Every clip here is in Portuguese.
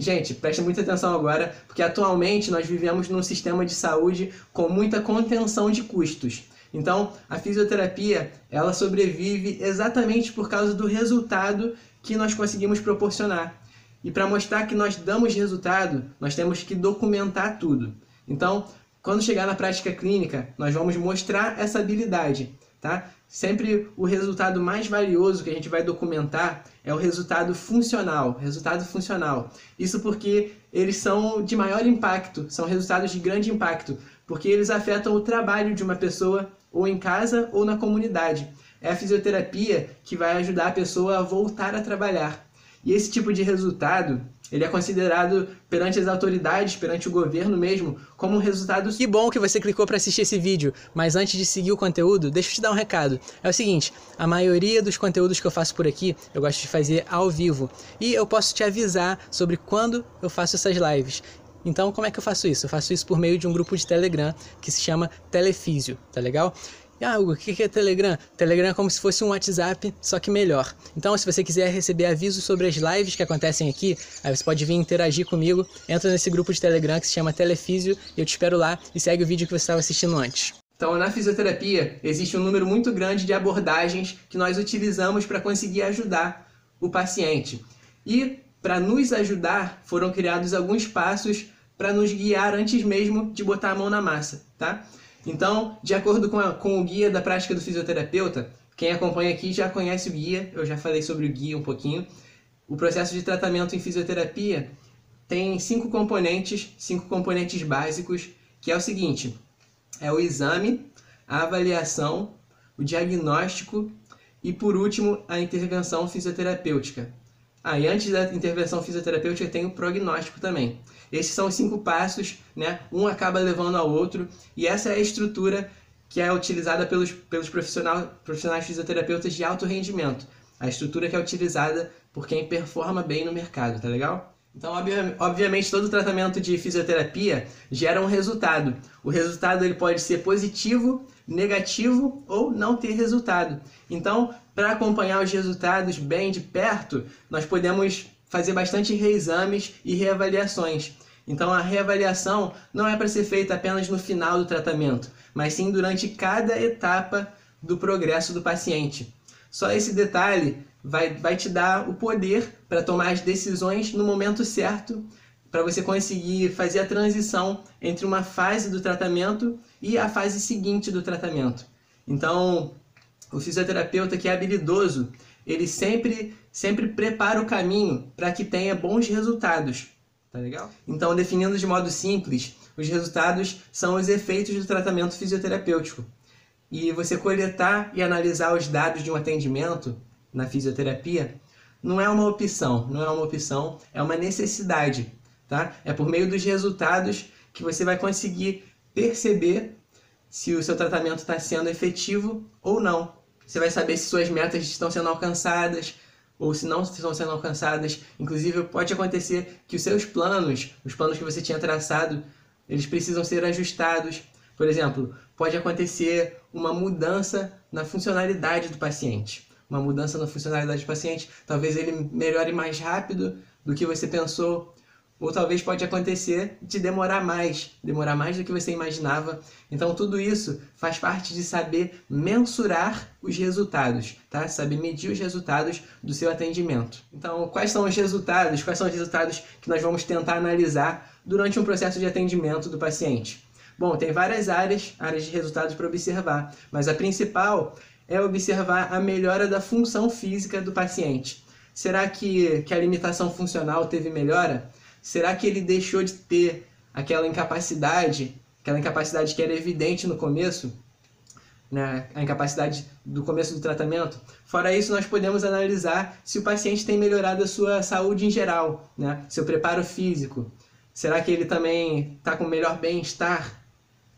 Gente, preste muita atenção agora, porque atualmente nós vivemos num sistema de saúde com muita contenção de custos. Então, a fisioterapia, ela sobrevive exatamente por causa do resultado que nós conseguimos proporcionar. E para mostrar que nós damos resultado, nós temos que documentar tudo. Então, quando chegar na prática clínica, nós vamos mostrar essa habilidade, tá? Sempre o resultado mais valioso que a gente vai documentar é o resultado funcional, resultado funcional. Isso porque eles são de maior impacto, são resultados de grande impacto, porque eles afetam o trabalho de uma pessoa ou em casa ou na comunidade. É a fisioterapia que vai ajudar a pessoa a voltar a trabalhar. E esse tipo de resultado, ele é considerado perante as autoridades, perante o governo mesmo, como um resultado. Que bom que você clicou para assistir esse vídeo, mas antes de seguir o conteúdo, deixa eu te dar um recado. É o seguinte, a maioria dos conteúdos que eu faço por aqui, eu gosto de fazer ao vivo, e eu posso te avisar sobre quando eu faço essas lives. Então, como é que eu faço isso? Eu faço isso por meio de um grupo de Telegram que se chama Telefísio, tá legal? Ah, o que é Telegram? Telegram é como se fosse um WhatsApp, só que melhor. Então, se você quiser receber avisos sobre as lives que acontecem aqui, aí você pode vir interagir comigo. Entra nesse grupo de Telegram que se chama Telefísio eu te espero lá e segue o vídeo que você estava assistindo antes. Então, na fisioterapia, existe um número muito grande de abordagens que nós utilizamos para conseguir ajudar o paciente. E, para nos ajudar, foram criados alguns passos para nos guiar antes mesmo de botar a mão na massa, tá? Então, de acordo com, a, com o guia da prática do fisioterapeuta, quem acompanha aqui já conhece o guia, eu já falei sobre o guia um pouquinho. O processo de tratamento em fisioterapia tem cinco componentes, cinco componentes básicos, que é o seguinte: é o exame, a avaliação, o diagnóstico e, por último, a intervenção fisioterapêutica. Ah, antes da intervenção fisioterapêutica tem o prognóstico também. Esses são os cinco passos, né? Um acaba levando ao outro, e essa é a estrutura que é utilizada pelos, pelos profissional, profissionais fisioterapeutas de alto rendimento. A estrutura que é utilizada por quem performa bem no mercado, tá legal? Então, obviamente, todo tratamento de fisioterapia gera um resultado. O resultado ele pode ser positivo, negativo ou não ter resultado. Então, para acompanhar os resultados bem de perto, nós podemos fazer bastante reexames e reavaliações. Então, a reavaliação não é para ser feita apenas no final do tratamento, mas sim durante cada etapa do progresso do paciente. Só esse detalhe vai, vai te dar o poder para tomar as decisões no momento certo, para você conseguir fazer a transição entre uma fase do tratamento e a fase seguinte do tratamento. Então, o fisioterapeuta que é habilidoso, ele sempre, sempre prepara o caminho para que tenha bons resultados. Tá legal? Então, definindo de modo simples, os resultados são os efeitos do tratamento fisioterapêutico. E você coletar e analisar os dados de um atendimento na fisioterapia não é uma opção, não é uma opção, é uma necessidade, tá? É por meio dos resultados que você vai conseguir perceber se o seu tratamento está sendo efetivo ou não. Você vai saber se suas metas estão sendo alcançadas ou se não estão sendo alcançadas. Inclusive, pode acontecer que os seus planos, os planos que você tinha traçado, eles precisam ser ajustados. Por exemplo, pode acontecer uma mudança na funcionalidade do paciente. Uma mudança na funcionalidade do paciente, talvez ele melhore mais rápido do que você pensou, ou talvez pode acontecer de demorar mais, demorar mais do que você imaginava. Então tudo isso faz parte de saber mensurar os resultados, tá? Saber medir os resultados do seu atendimento. Então, quais são os resultados? Quais são os resultados que nós vamos tentar analisar durante um processo de atendimento do paciente? Bom, tem várias áreas, áreas de resultados para observar, mas a principal é observar a melhora da função física do paciente. Será que, que a limitação funcional teve melhora? Será que ele deixou de ter aquela incapacidade, aquela incapacidade que era evidente no começo, né, a incapacidade do começo do tratamento? Fora isso, nós podemos analisar se o paciente tem melhorado a sua saúde em geral, né, seu preparo físico. Será que ele também está com melhor bem-estar?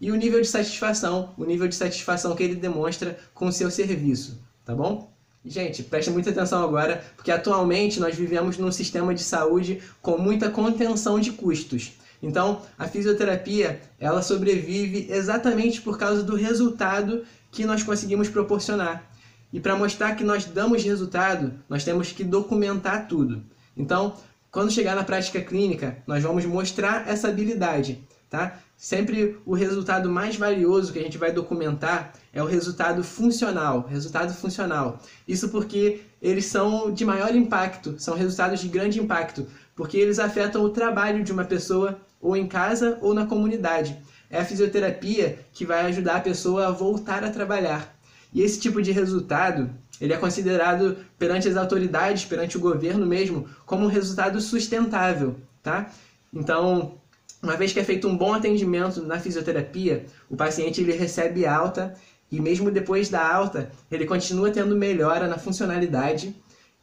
E o nível de satisfação, o nível de satisfação que ele demonstra com o seu serviço, tá bom? Gente, preste muita atenção agora, porque atualmente nós vivemos num sistema de saúde com muita contenção de custos. Então, a fisioterapia, ela sobrevive exatamente por causa do resultado que nós conseguimos proporcionar. E para mostrar que nós damos resultado, nós temos que documentar tudo. Então, Quando chegar na prática clínica, nós vamos mostrar essa habilidade, tá? Sempre o resultado mais valioso que a gente vai documentar é o resultado funcional, resultado funcional. Isso porque eles são de maior impacto, são resultados de grande impacto, porque eles afetam o trabalho de uma pessoa ou em casa ou na comunidade. É a fisioterapia que vai ajudar a pessoa a voltar a trabalhar. E esse tipo de resultado, ele é considerado perante as autoridades, perante o governo mesmo, como um resultado sustentável, tá? Então, uma vez que é feito um bom atendimento na fisioterapia, o paciente ele recebe alta e mesmo depois da alta, ele continua tendo melhora na funcionalidade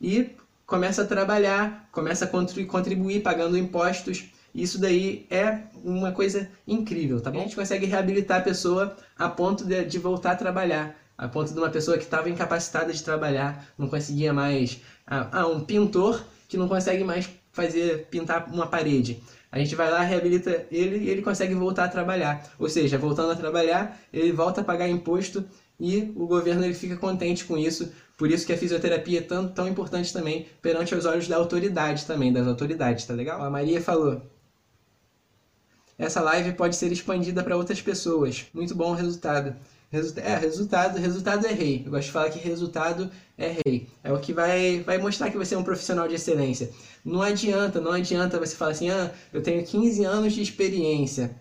e começa a trabalhar, começa a contribuir pagando impostos. Isso daí é uma coisa incrível, tá bom? A gente consegue reabilitar a pessoa a ponto de, de voltar a trabalhar, a ponto de uma pessoa que estava incapacitada de trabalhar, não conseguia mais. Ah, ah, um pintor que não consegue mais fazer pintar uma parede. A gente vai lá, reabilita ele e ele consegue voltar a trabalhar. Ou seja, voltando a trabalhar, ele volta a pagar imposto e o governo ele fica contente com isso. Por isso que a fisioterapia é tão, tão importante também perante os olhos da autoridade também, das autoridades, tá legal? A Maria falou, essa live pode ser expandida para outras pessoas. Muito bom o resultado. Resu é, resultado, resultado é rei. Eu gosto de falar que resultado é rei. É o que vai, vai mostrar que você é um profissional de excelência. Não adianta, não adianta você falar assim, ah, eu tenho 15 anos de experiência.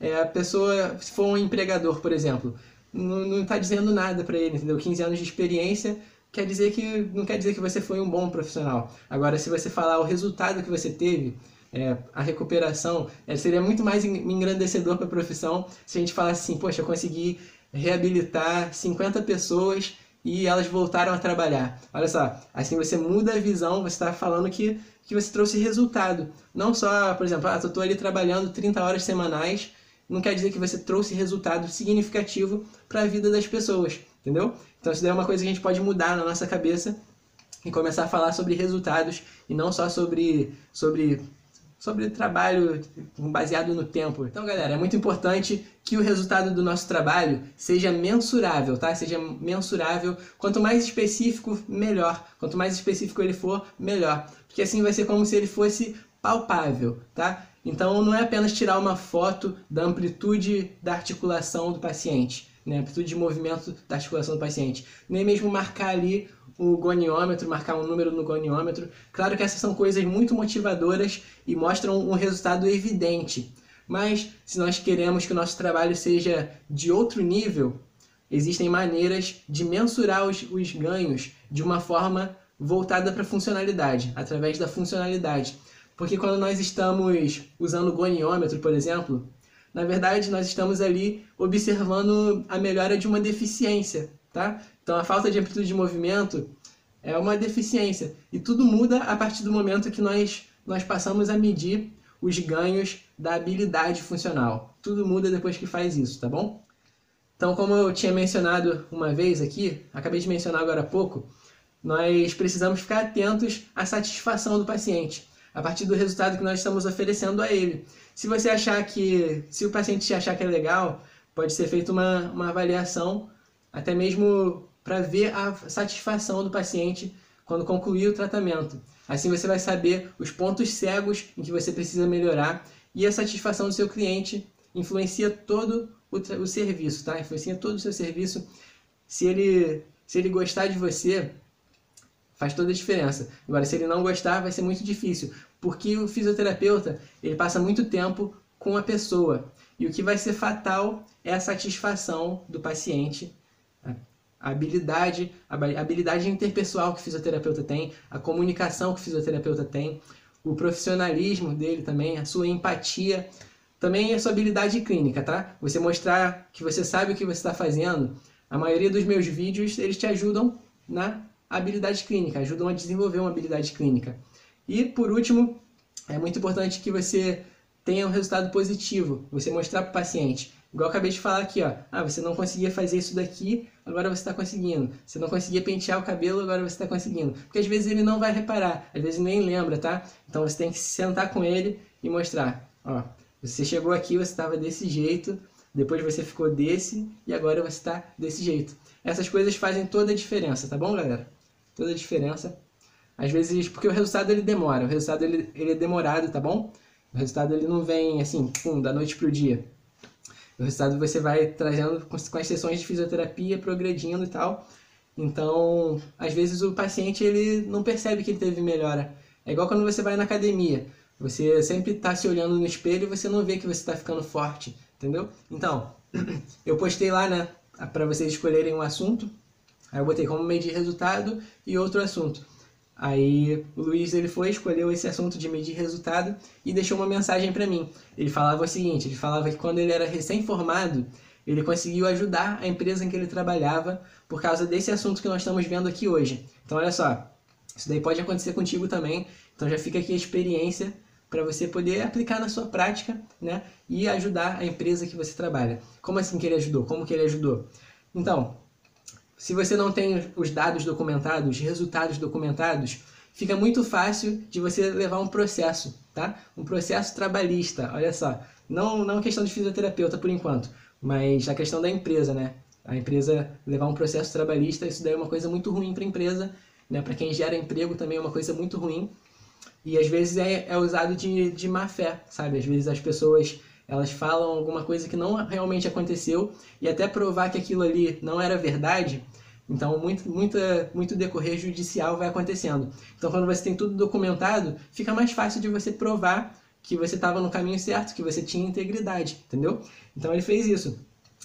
É, a pessoa, se for um empregador, por exemplo, não está dizendo nada para ele, entendeu? 15 anos de experiência quer dizer que não quer dizer que você foi um bom profissional. Agora, se você falar o resultado que você teve, é, a recuperação, é, seria muito mais engrandecedor para a profissão se a gente falasse assim, poxa, eu consegui reabilitar 50 pessoas e elas voltaram a trabalhar. Olha só, assim você muda a visão, você está falando que, que você trouxe resultado. Não só, por exemplo, ah, eu estou ali trabalhando 30 horas semanais, não quer dizer que você trouxe resultado significativo para a vida das pessoas, entendeu? Então isso daí é uma coisa que a gente pode mudar na nossa cabeça e começar a falar sobre resultados e não só sobre, sobre sobre trabalho baseado no tempo. Então, galera, é muito importante que o resultado do nosso trabalho seja mensurável, tá? Seja mensurável. Quanto mais específico, melhor. Quanto mais específico ele for, melhor. Porque assim vai ser como se ele fosse palpável, tá? Então, não é apenas tirar uma foto da amplitude da articulação do paciente, né? amplitude de movimento da articulação do paciente. Nem mesmo marcar ali o goniômetro, marcar um número no goniômetro. Claro que essas são coisas muito motivadoras e mostram um resultado evidente. Mas se nós queremos que o nosso trabalho seja de outro nível, existem maneiras de mensurar os, os ganhos de uma forma voltada para a funcionalidade, através da funcionalidade. Porque quando nós estamos usando o goniômetro, por exemplo, na verdade nós estamos ali observando a melhora de uma deficiência, tá? Então a falta de amplitude de movimento é uma deficiência e tudo muda a partir do momento que nós nós passamos a medir os ganhos da habilidade funcional. Tudo muda depois que faz isso, tá bom? Então, como eu tinha mencionado uma vez aqui, acabei de mencionar agora há pouco, nós precisamos ficar atentos à satisfação do paciente, a partir do resultado que nós estamos oferecendo a ele. Se você achar que, se o paciente achar que é legal, pode ser feita uma, uma avaliação, até mesmo para ver a satisfação do paciente quando concluir o tratamento. Assim você vai saber os pontos cegos em que você precisa melhorar e a satisfação do seu cliente influencia todo o, o serviço, tá? Influencia todo o seu serviço. Se ele, se ele gostar de você, faz toda a diferença. Agora, se ele não gostar, vai ser muito difícil, porque o fisioterapeuta ele passa muito tempo com a pessoa e o que vai ser fatal é a satisfação do paciente a habilidade, a habilidade interpessoal que o fisioterapeuta tem, a comunicação que o fisioterapeuta tem, o profissionalismo dele também, a sua empatia, também a sua habilidade clínica, tá? Você mostrar que você sabe o que você está fazendo. A maioria dos meus vídeos, eles te ajudam na habilidade clínica, ajudam a desenvolver uma habilidade clínica. E, por último, é muito importante que você tenha um resultado positivo, você mostrar para o paciente Igual eu acabei de falar aqui, ó. Ah, você não conseguia fazer isso daqui, agora você está conseguindo. Você não conseguia pentear o cabelo, agora você está conseguindo. Porque às vezes ele não vai reparar, às vezes nem lembra, tá? Então você tem que sentar com ele e mostrar. Ó, você chegou aqui, você estava desse jeito, depois você ficou desse e agora você está desse jeito. Essas coisas fazem toda a diferença, tá bom, galera? Toda a diferença. Às vezes, porque o resultado ele demora, o resultado ele, ele é demorado, tá bom? O resultado ele não vem assim, pum, da noite pro dia. O resultado você vai trazendo com as sessões de fisioterapia, progredindo e tal. Então, às vezes o paciente ele não percebe que ele teve melhora. É igual quando você vai na academia. Você sempre está se olhando no espelho e você não vê que você está ficando forte, entendeu? Então, eu postei lá, né, para vocês escolherem um assunto. Aí eu botei como medir resultado e outro assunto. Aí o Luiz ele foi, escolheu esse assunto de medir resultado e deixou uma mensagem para mim. Ele falava o seguinte, ele falava que quando ele era recém-formado, ele conseguiu ajudar a empresa em que ele trabalhava por causa desse assunto que nós estamos vendo aqui hoje. Então olha só, isso daí pode acontecer contigo também. Então já fica aqui a experiência para você poder aplicar na sua prática, né, e ajudar a empresa que você trabalha. Como assim que ele ajudou? Como que ele ajudou? Então, se você não tem os dados documentados, os resultados documentados, fica muito fácil de você levar um processo, tá? Um processo trabalhista. Olha só, não não questão de fisioterapeuta por enquanto, mas a questão da empresa, né? A empresa levar um processo trabalhista, isso daí é uma coisa muito ruim para a empresa, né? Para quem gera emprego também é uma coisa muito ruim. E às vezes é, é usado de, de má fé, sabe? Às vezes as pessoas elas falam alguma coisa que não realmente aconteceu e até provar que aquilo ali não era verdade. Então, muito, muita, muito decorrer judicial vai acontecendo. Então, quando você tem tudo documentado, fica mais fácil de você provar que você estava no caminho certo, que você tinha integridade, entendeu? Então, ele fez isso.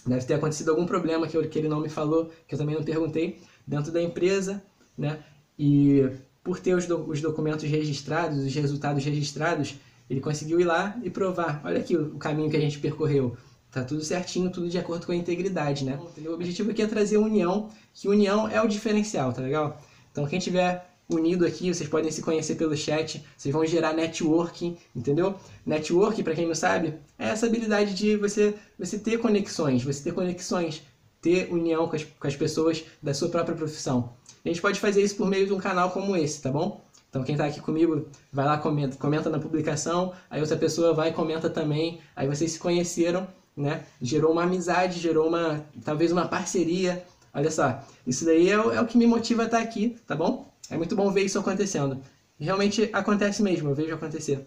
Deve ter acontecido algum problema que, eu, que ele não me falou, que eu também não perguntei, dentro da empresa, né? E por ter os, do, os documentos registrados, os resultados registrados, ele conseguiu ir lá e provar. Olha aqui o, caminho que a gente percorreu. Tá tudo certinho, tudo de acordo com a integridade, né? O objetivo aqui é trazer união, que união é o diferencial, tá legal? Então quem tiver unido aqui, vocês podem se conhecer pelo chat, vocês vão gerar networking, entendeu? Networking, para quem não sabe, é essa habilidade de você, você ter conexões, você ter conexões, ter união com as, com as pessoas da sua própria profissão. A gente pode fazer isso por meio de um canal como esse, tá bom? Então quem está aqui comigo, vai lá, comenta, comenta na publicação, aí outra pessoa vai e comenta também, aí vocês se conheceram, né? Gerou uma amizade, gerou uma, talvez uma parceria. Olha só, isso daí é o, é o que me motiva a estar aqui, tá bom? É muito bom ver isso acontecendo. Realmente acontece mesmo, eu vejo acontecer,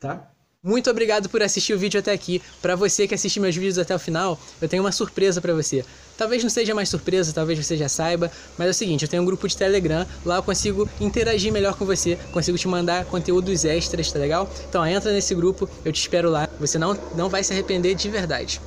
tá? Muito obrigado por assistir o vídeo até aqui. Para você que assiste meus vídeos até o final, eu tenho uma surpresa para você. Talvez não seja mais surpresa, talvez você já saiba, mas é o seguinte, eu tenho um grupo de Telegram, lá eu consigo interagir melhor com você, consigo te mandar conteúdos extras, tá legal? Então entra nesse grupo, eu te espero lá, você não, não vai se arrepender de verdade.